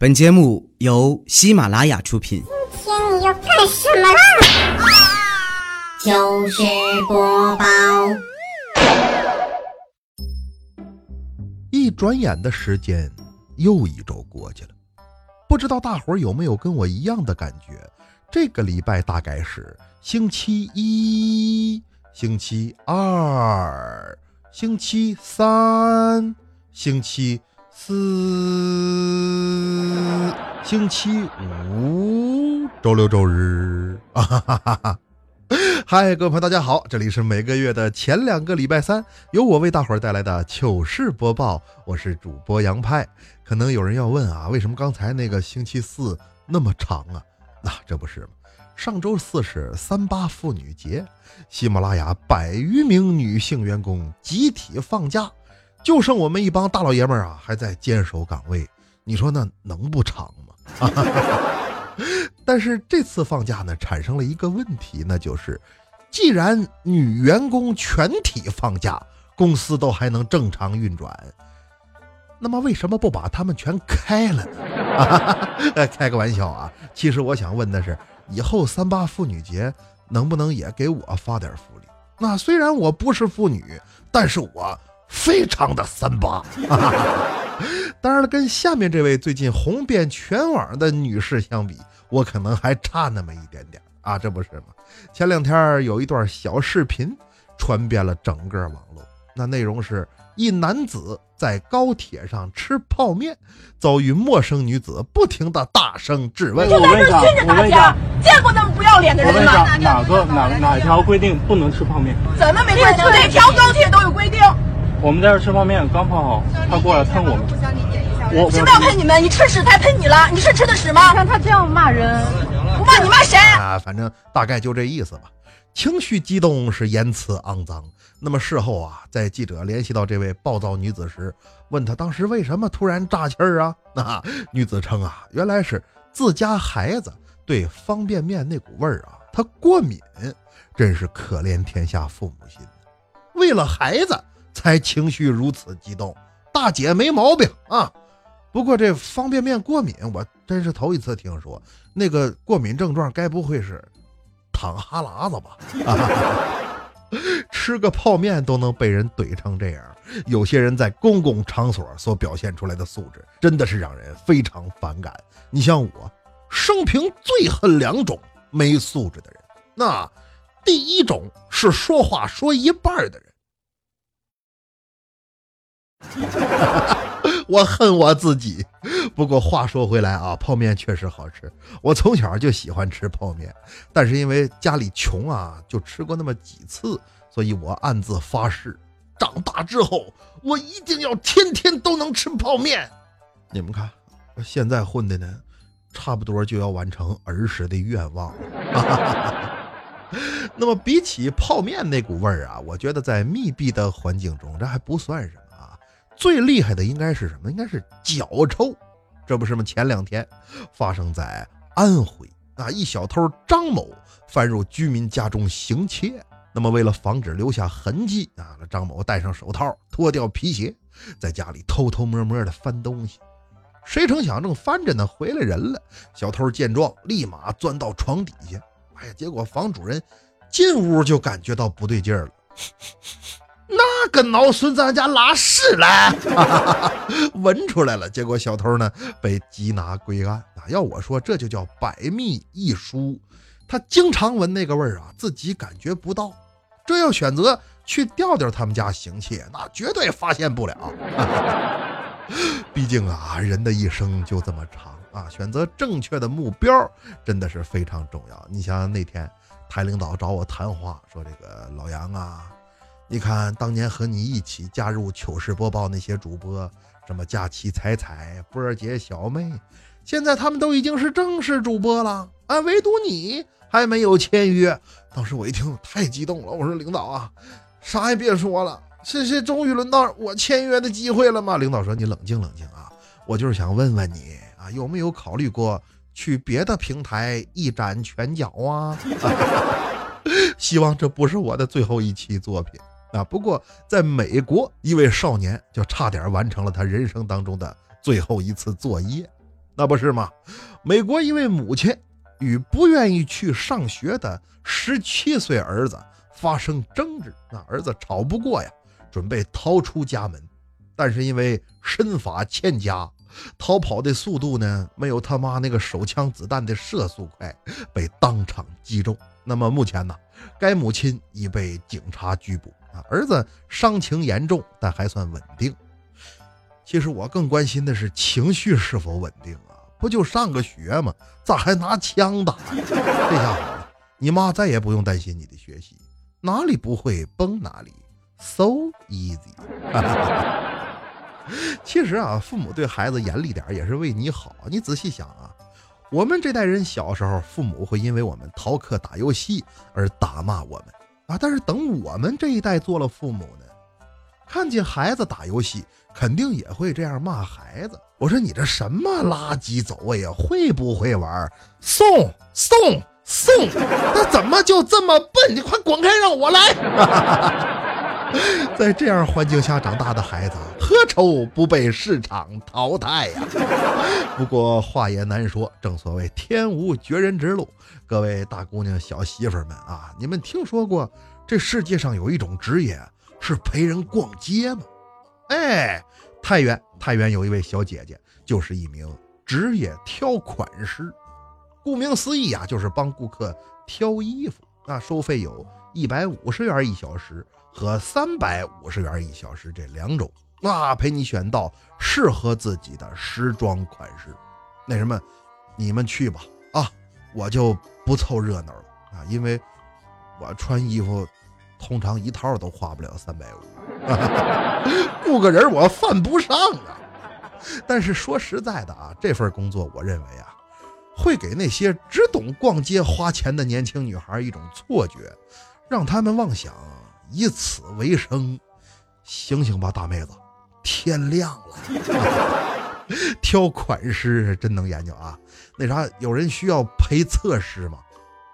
本节目由喜马拉雅出品。今天你要干什么啦？就是播报，一转眼的时间，又一周过去了。不知道大伙儿有没有跟我一样的感觉？这个礼拜大概是星期一、星期二、星期三、星期四、星期五、周六周日。啊哈哈哈哈！嗨，各位朋友，大家好，这里是每个月的前两个礼拜三，由我为大伙儿带来的糗事播报，我是主播杨派。可能有人要问啊，为什么刚才那个星期四那么长啊？那这不是吗？上周四是三八妇女节，喜马拉雅百余名女性员工集体放假，就剩我们一帮大老爷们儿啊还在坚守岗位。你说那能不长吗？但是这次放假呢，产生了一个问题，那就是，既然女员工全体放假，公司都还能正常运转，那么为什么不把他们全开了呢？开个玩笑啊！其实我想问的是，以后三八妇女节能不能也给我发点福利？那虽然我不是妇女，但是我非常的三八。当然了，跟下面这位最近红遍全网的女士相比，我可能还差那么一点点啊，这不是吗？前两天有一段小视频传遍了整个网络，那内容是一男子在高铁上吃泡面，遭遇陌生女子不停的大声质问。我问一下，我问一下，见过那么不要脸的人吗？我问一下，哪个哪哪条规定不能吃泡面？怎么没规定？每条高铁都有规定。我们在这吃泡面，刚泡好，他过来喷我们。我谁不要喷你们？你吃屎才喷你了！你是吃的屎吗？看他这样骂人，不骂你骂谁？啊，反正大概就这意思吧。情绪激动是言辞肮脏。那么事后啊，在记者联系到这位暴躁女子时，问她当时为什么突然炸气儿啊？那女子称啊，原来是自家孩子对方便面那股味儿啊，她过敏，真是可怜天下父母心。为了孩子才情绪如此激动，大姐没毛病啊。不过这方便面过敏，我真是头一次听说。那个过敏症状，该不会是淌哈喇子吧？吃个泡面都能被人怼成这样，有些人在公共场所所表现出来的素质，真的是让人非常反感。你像我，生平最恨两种没素质的人。那第一种是说话说一半的人。我恨我自己。不过话说回来啊，泡面确实好吃。我从小就喜欢吃泡面，但是因为家里穷啊，就吃过那么几次，所以我暗自发誓，长大之后我一定要天天都能吃泡面。你们看，现在混的呢，差不多就要完成儿时的愿望。那么比起泡面那股味儿啊，我觉得在密闭的环境中，这还不算什么。最厉害的应该是什么？应该是脚臭。这不是吗？前两天发生在安徽啊，一小偷张某翻入居民家中行窃。那么为了防止留下痕迹啊，那张某戴上手套，脱掉皮鞋，在家里偷偷摸摸的翻东西。谁成想正翻着呢，回来人了。小偷见状，立马钻到床底下。哎呀，结果房主人进屋就感觉到不对劲儿了。那个老孙子家拉屎了，闻出来了。结果小偷呢被缉拿归案啊！要我说，这就叫百密一疏。他经常闻那个味儿啊，自己感觉不到。这要选择去调调他们家行窃，那绝对发现不了。毕竟啊，人的一生就这么长啊，选择正确的目标真的是非常重要。你想想那天台领导找我谈话，说这个老杨啊。你看，当年和你一起加入糗事播报那些主播，什么佳琪、彩彩、波儿姐、小妹，现在他们都已经是正式主播了啊，唯独你还没有签约。当时我一听太激动了，我说领导啊，啥也别说了，这这终于轮到我签约的机会了吗？领导说你冷静冷静啊，我就是想问问你啊，有没有考虑过去别的平台一展拳脚啊？希望这不是我的最后一期作品。啊！不过，在美国，一位少年就差点完成了他人生当中的最后一次作业。那不是吗？美国一位母亲与不愿意去上学的十七岁儿子发生争执，那儿子吵不过呀，准备逃出家门，但是因为身法欠佳，逃跑的速度呢没有他妈那个手枪子弹的射速快，被当场击中。那么目前呢，该母亲已被警察拘捕啊，儿子伤情严重，但还算稳定。其实我更关心的是情绪是否稳定啊？不就上个学吗？咋还拿枪打呀？这下好了，你妈再也不用担心你的学习，哪里不会崩哪里，so easy。其实啊，父母对孩子严厉点也是为你好。你仔细想啊，我们这代人小时候，父母会因为我们逃课打游戏而打骂我们啊。但是等我们这一代做了父母呢，看见孩子打游戏，肯定也会这样骂孩子。我说你这什么垃圾走位呀？会不会玩？送送送！那怎么就这么笨？你快滚开，让我来！在这样环境下长大的孩子，何愁不被市场淘汰呀？不过话也难说，正所谓天无绝人之路。各位大姑娘、小媳妇们啊，你们听说过这世界上有一种职业是陪人逛街吗？哎，太原，太原有一位小姐姐，就是一名职业挑款师。顾名思义啊，就是帮顾客挑衣服。那收费有一百五十元一小时。和三百五十元一小时这两种，那陪你选到适合自己的时装款式。那什么，你们去吧啊，我就不凑热闹了啊，因为我穿衣服通常一套都花不了三百五，雇个人我犯不上啊。但是说实在的啊，这份工作我认为啊，会给那些只懂逛街花钱的年轻女孩一种错觉，让他们妄想。以此为生，醒醒吧，大妹子，天亮了。挑款式真能研究啊！那啥，有人需要陪测试吗？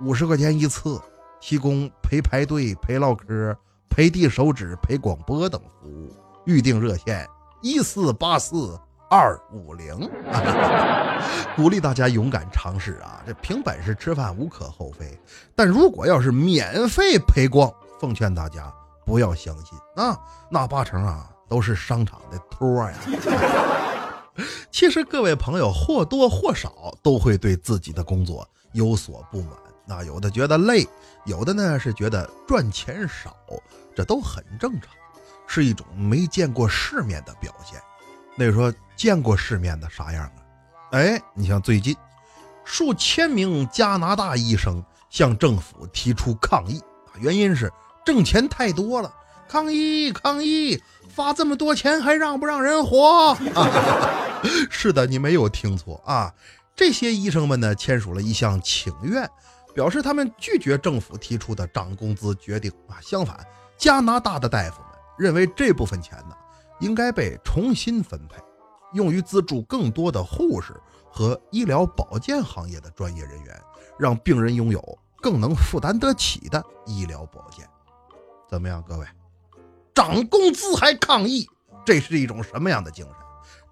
五十块钱一次，提供陪排队、陪唠嗑、陪递手纸、陪广播等服务。预订热线：一四八四二五零。鼓励大家勇敢尝试啊！这凭本事吃饭无可厚非，但如果要是免费陪逛，奉劝大家不要相信啊，那八成啊都是商场的托呀。其实各位朋友或多或少都会对自己的工作有所不满，那有的觉得累，有的呢是觉得赚钱少，这都很正常，是一种没见过世面的表现。那说见过世面的啥样啊？哎，你像最近数千名加拿大医生向政府提出抗议原因是。挣钱太多了，抗议抗议！发这么多钱还让不让人活？是的，你没有听错啊！这些医生们呢签署了一项请愿，表示他们拒绝政府提出的涨工资决定啊。相反，加拿大的大夫们认为这部分钱呢应该被重新分配，用于资助更多的护士和医疗保健行业的专业人员，让病人拥有更能负担得起的医疗保健。怎么样，各位？涨工资还抗议，这是一种什么样的精神？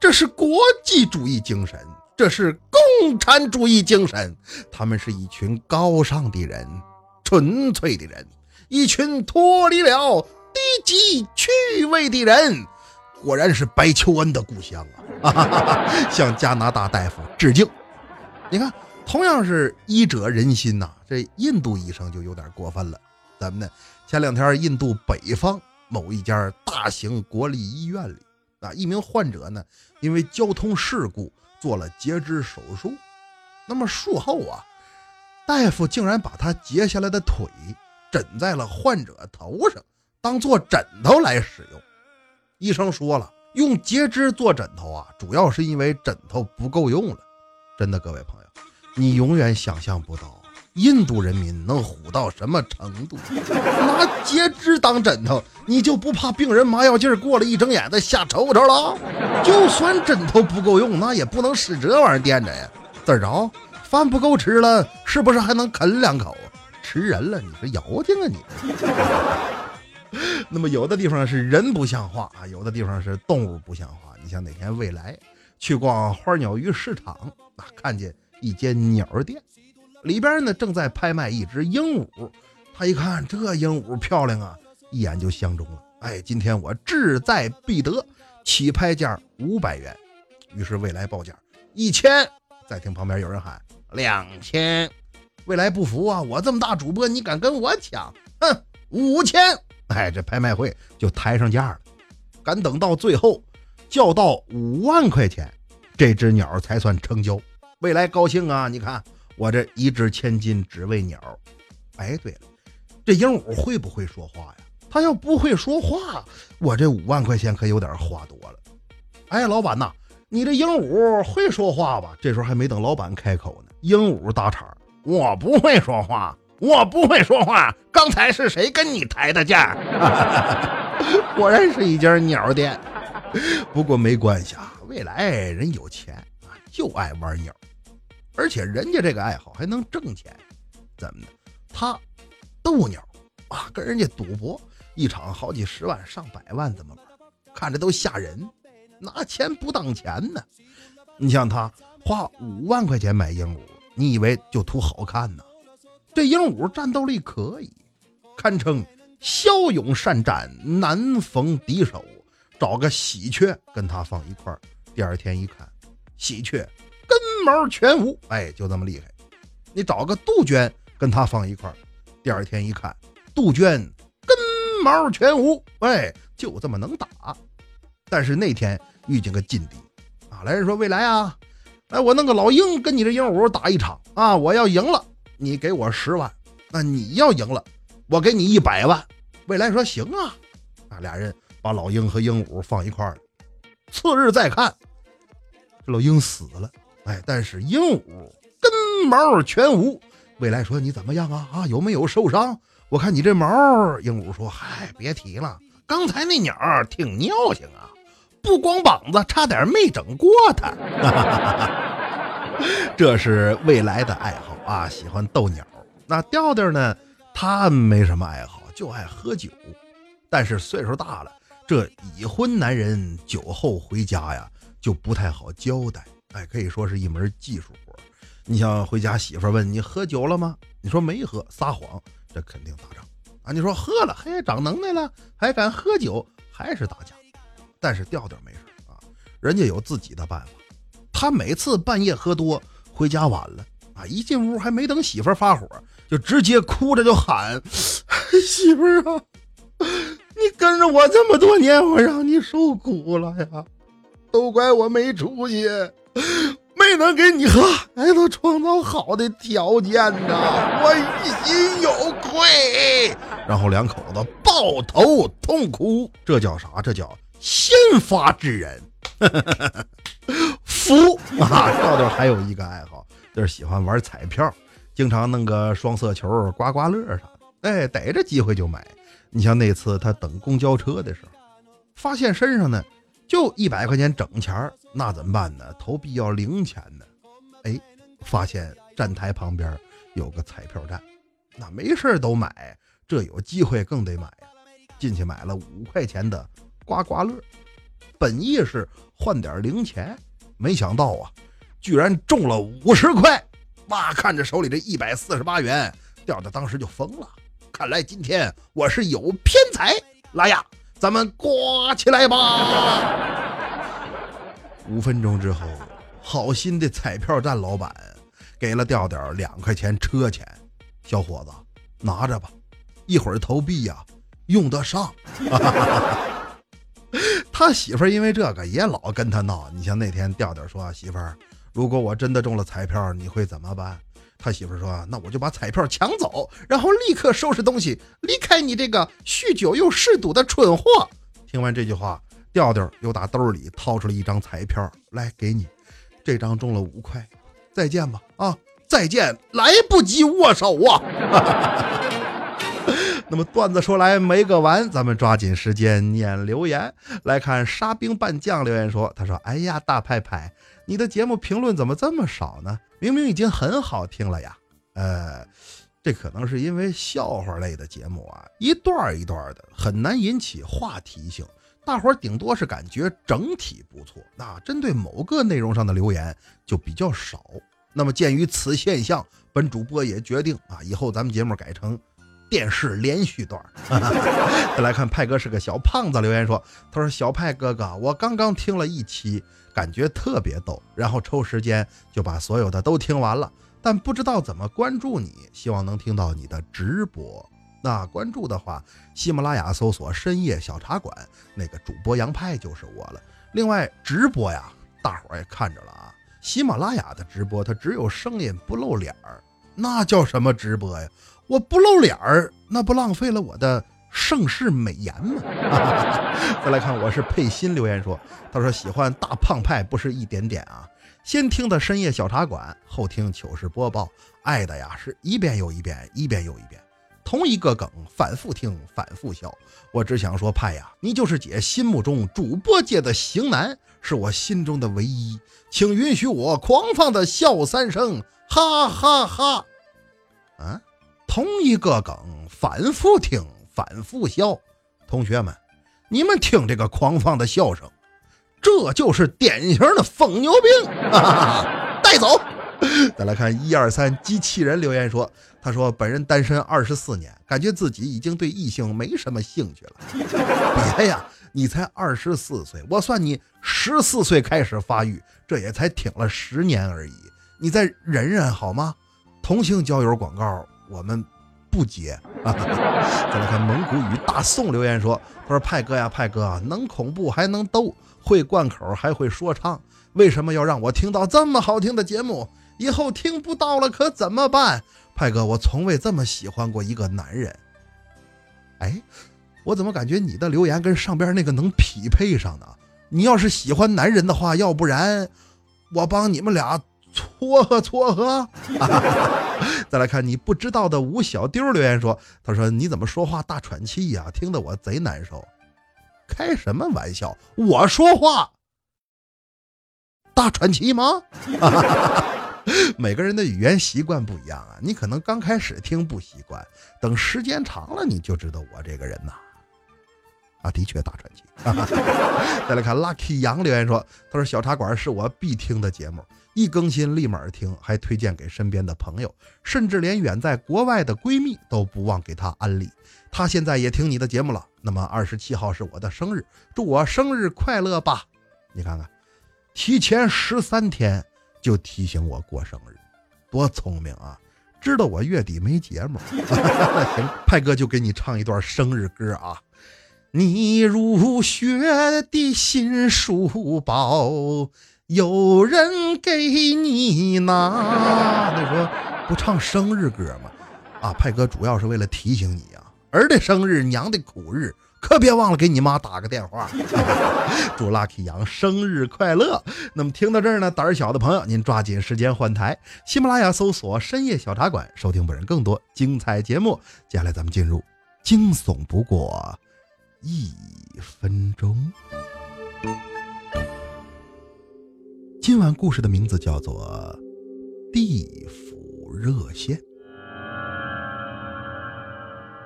这是国际主义精神，这是共产主义精神。他们是一群高尚的人，纯粹的人，一群脱离了低级趣味的人。果然是白求恩的故乡啊！向加拿大大夫致敬。你看，同样是医者仁心呐，这印度医生就有点过分了。怎么呢？前两天，印度北方某一家大型国立医院里，啊，一名患者呢，因为交通事故做了截肢手术。那么术后啊，大夫竟然把他截下来的腿枕在了患者头上，当做枕头来使用。医生说了，用截肢做枕头啊，主要是因为枕头不够用了。真的，各位朋友，你永远想象不到。印度人民能虎到什么程度？拿截肢当枕头，你就不怕病人麻药劲儿过了一睁眼再吓抽抽了？就算枕头不够用，那也不能使这玩意儿垫着呀。怎着？饭不够吃了，是不是还能啃两口？吃人了？你是妖精啊你？那么有的地方是人不像话啊，有的地方是动物不像话。你像哪天未来去逛花鸟鱼市场，啊，看见一间鸟店，里边呢正在拍卖一只鹦鹉。他一看这鹦鹉漂亮啊，一眼就相中了。哎，今天我志在必得，起拍价五百元。于是未来报价一千。再听旁边有人喊两千，未来不服啊！我这么大主播，你敢跟我抢？哼，五千！哎，这拍卖会就抬上价了。敢等到最后，叫到五万块钱，这只鸟才算成交。未来高兴啊！你看我这一掷千金只为鸟。哎，对了，这鹦鹉会不会说话呀？它要不会说话，我这五万块钱可有点花多了。哎，老板呐！你这鹦鹉会说话吧？这时候还没等老板开口呢，鹦鹉打岔：“我不会说话，我不会说话。刚才是谁跟你抬的价？果然是一家鸟店。不过没关系啊，未来人有钱啊，就爱玩鸟，而且人家这个爱好还能挣钱。怎么的？他斗鸟啊，跟人家赌博，一场好几十万、上百万，怎么玩？看着都吓人。”拿钱不当钱呢，你像他花五万块钱买鹦鹉，你以为就图好看呢？这鹦鹉战斗力可以，堪称骁勇善战，难逢敌手。找个喜鹊跟他放一块儿，第二天一看，喜鹊根毛全无，哎，就这么厉害。你找个杜鹃跟他放一块儿，第二天一看，杜鹃根毛全无，哎，就这么能打。但是那天。遇见个劲敌啊！来人说：“未来啊，来我弄个老鹰跟你这鹦鹉打一场啊！我要赢了，你给我十万；那你要赢了，我给你一百万。”未来说：“行啊！”啊，俩人把老鹰和鹦鹉放一块儿。次日再看，这老鹰死了，哎，但是鹦鹉根毛全无。未来说：“你怎么样啊？啊，有没有受伤？我看你这毛。”鹦鹉说：“嗨，别提了，刚才那鸟挺尿性啊。”不光膀子，差点没整过他。这是未来的爱好啊，喜欢逗鸟。那调调呢？他没什么爱好，就爱喝酒。但是岁数大了，这已婚男人酒后回家呀，就不太好交代。哎，可以说是一门技术活。你像回家，媳妇问你喝酒了吗？你说没喝，撒谎，这肯定打仗啊。你说喝了，嘿，长能耐了，还敢喝酒，还是打架。但是调调没事啊，人家有自己的办法。他每次半夜喝多回家晚了啊，一进屋还没等媳妇发火，就直接哭着就喊：“媳妇啊，你跟着我这么多年，我让你受苦了呀，都怪我没出息，没能给你和孩子创造好的条件呐，我于心有愧。”然后两口子抱头痛哭，这叫啥？这叫。先发制人，服啊！豆豆还有一个爱好，就是喜欢玩彩票，经常弄个双色球、刮刮乐啥的。哎，逮着机会就买。你像那次他等公交车的时候，发现身上呢就一百块钱整钱儿那怎么办呢？投币要零钱呢。哎，发现站台旁边有个彩票站，那没事都买，这有机会更得买呀。进去买了五块钱的。刮刮乐，本意是换点零钱，没想到啊，居然中了五十块！哇，看着手里这一百四十八元，调调当时就疯了。看来今天我是有偏财，来呀，咱们刮起来吧！五分钟之后，好心的彩票站老板给了调调两块钱车钱，小伙子拿着吧，一会儿投币呀用得上。他媳妇儿因为这个也老跟他闹。你像那天调调说：“媳妇儿，如果我真的中了彩票，你会怎么办？”他媳妇儿说：“那我就把彩票抢走，然后立刻收拾东西离开你这个酗酒又嗜赌的蠢货。”听完这句话，调调又打兜里掏出了一张彩票来给你，这张中了五块，再见吧啊，再见，来不及握手啊。那么段子说来没个完，咱们抓紧时间念留言。来看沙兵半将留言说：“他说，哎呀，大派派，你的节目评论怎么这么少呢？明明已经很好听了呀。”呃，这可能是因为笑话类的节目啊，一段一段的，很难引起话题性，大伙儿顶多是感觉整体不错，那针对某个内容上的留言就比较少。那么鉴于此现象，本主播也决定啊，以后咱们节目改成电视连续段。再 来看派哥是个小胖子留言说，他说小派哥哥，我刚刚听了一期，感觉特别逗，然后抽时间就把所有的都听完了，但不知道怎么关注你，希望能听到你的直播。那关注的话，喜马拉雅搜索“深夜小茶馆”，那个主播杨派就是我了。另外直播呀，大伙儿也看着了啊。喜马拉雅的直播它只有声音不露脸儿，那叫什么直播呀？我不露脸儿，那不浪费了我的盛世美颜吗？再来看，我是佩欣留言说，他说喜欢大胖派不是一点点啊，先听的深夜小茶馆，后听糗事播报，爱的呀是一遍又一遍，一遍又一遍。同一个梗反复听，反复笑。我只想说，派呀，你就是姐心目中主播界的型男，是我心中的唯一。请允许我狂放的笑三声，哈哈哈！啊，同一个梗反复听，反复笑。同学们，你们听这个狂放的笑声，这就是典型的疯牛病，哈 哈带走。再来看一二三机器人留言说。他说：“本人单身二十四年，感觉自己已经对异性没什么兴趣了。别呀，你才二十四岁，我算你十四岁开始发育，这也才挺了十年而已。你再忍忍好吗？同性交友广告我们不接。”再来看蒙古语大宋留言说：“他说派哥呀，派哥能恐怖还能逗，会贯口还会说唱，为什么要让我听到这么好听的节目？以后听不到了可怎么办？”派哥，我从未这么喜欢过一个男人。哎，我怎么感觉你的留言跟上边那个能匹配上呢？你要是喜欢男人的话，要不然我帮你们俩撮合撮合。再来看你不知道的吴小丢留言说：“他说你怎么说话大喘气呀？听得我贼难受。开什么玩笑？我说话大喘气吗？” 每个人的语言习惯不一样啊，你可能刚开始听不习惯，等时间长了你就知道我这个人呐，啊的确大传奇。再来看 Lucky 杨留言说，他说小茶馆是我必听的节目，一更新立马听，还推荐给身边的朋友，甚至连远在国外的闺蜜都不忘给她安利。她现在也听你的节目了。那么二十七号是我的生日，祝我生日快乐吧！你看看，提前十三天。就提醒我过生日，多聪明啊！知道我月底没节目，行，派哥就给你唱一段生日歌啊！你入学的新书包，有人给你拿。你说不唱生日歌吗？啊，派哥主要是为了提醒你啊，儿的生日，娘的苦日。可别忘了给你妈打个电话，祝 Lucky 杨生日快乐。那么听到这儿呢，胆儿小的朋友您抓紧时间换台，喜马拉雅搜索“深夜小茶馆”，收听本人更多精彩节目。接下来咱们进入惊悚不过一分钟。今晚故事的名字叫做《地府热线》。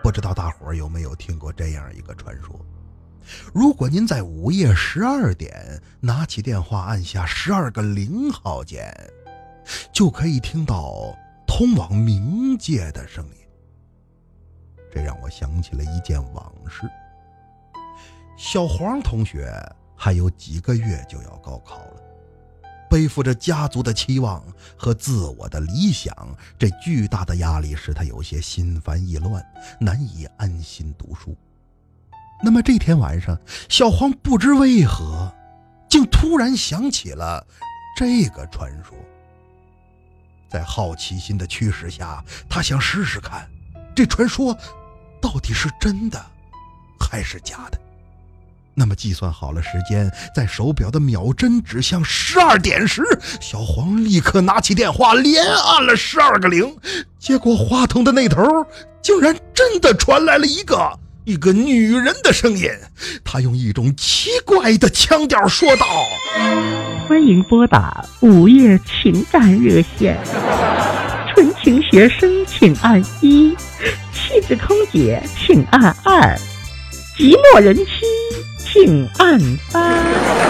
不知道大伙儿有没有听过这样一个传说？如果您在午夜十二点拿起电话按下十二个零号键，就可以听到通往冥界的声音。这让我想起了一件往事。小黄同学还有几个月就要高考了。背负着家族的期望和自我的理想，这巨大的压力使他有些心烦意乱，难以安心读书。那么这天晚上，小黄不知为何，竟突然想起了这个传说。在好奇心的驱使下，他想试试看，这传说到底是真的还是假的。那么计算好了时间，在手表的秒针指向十二点时，小黄立刻拿起电话，连按了十二个零。结果话筒的那头竟然真的传来了一个一个女人的声音，她用一种奇怪的腔调说道：“欢迎拨打午夜情感热线，纯情学生请按一，气质空姐请按二，寂寞人妻。”性暗八。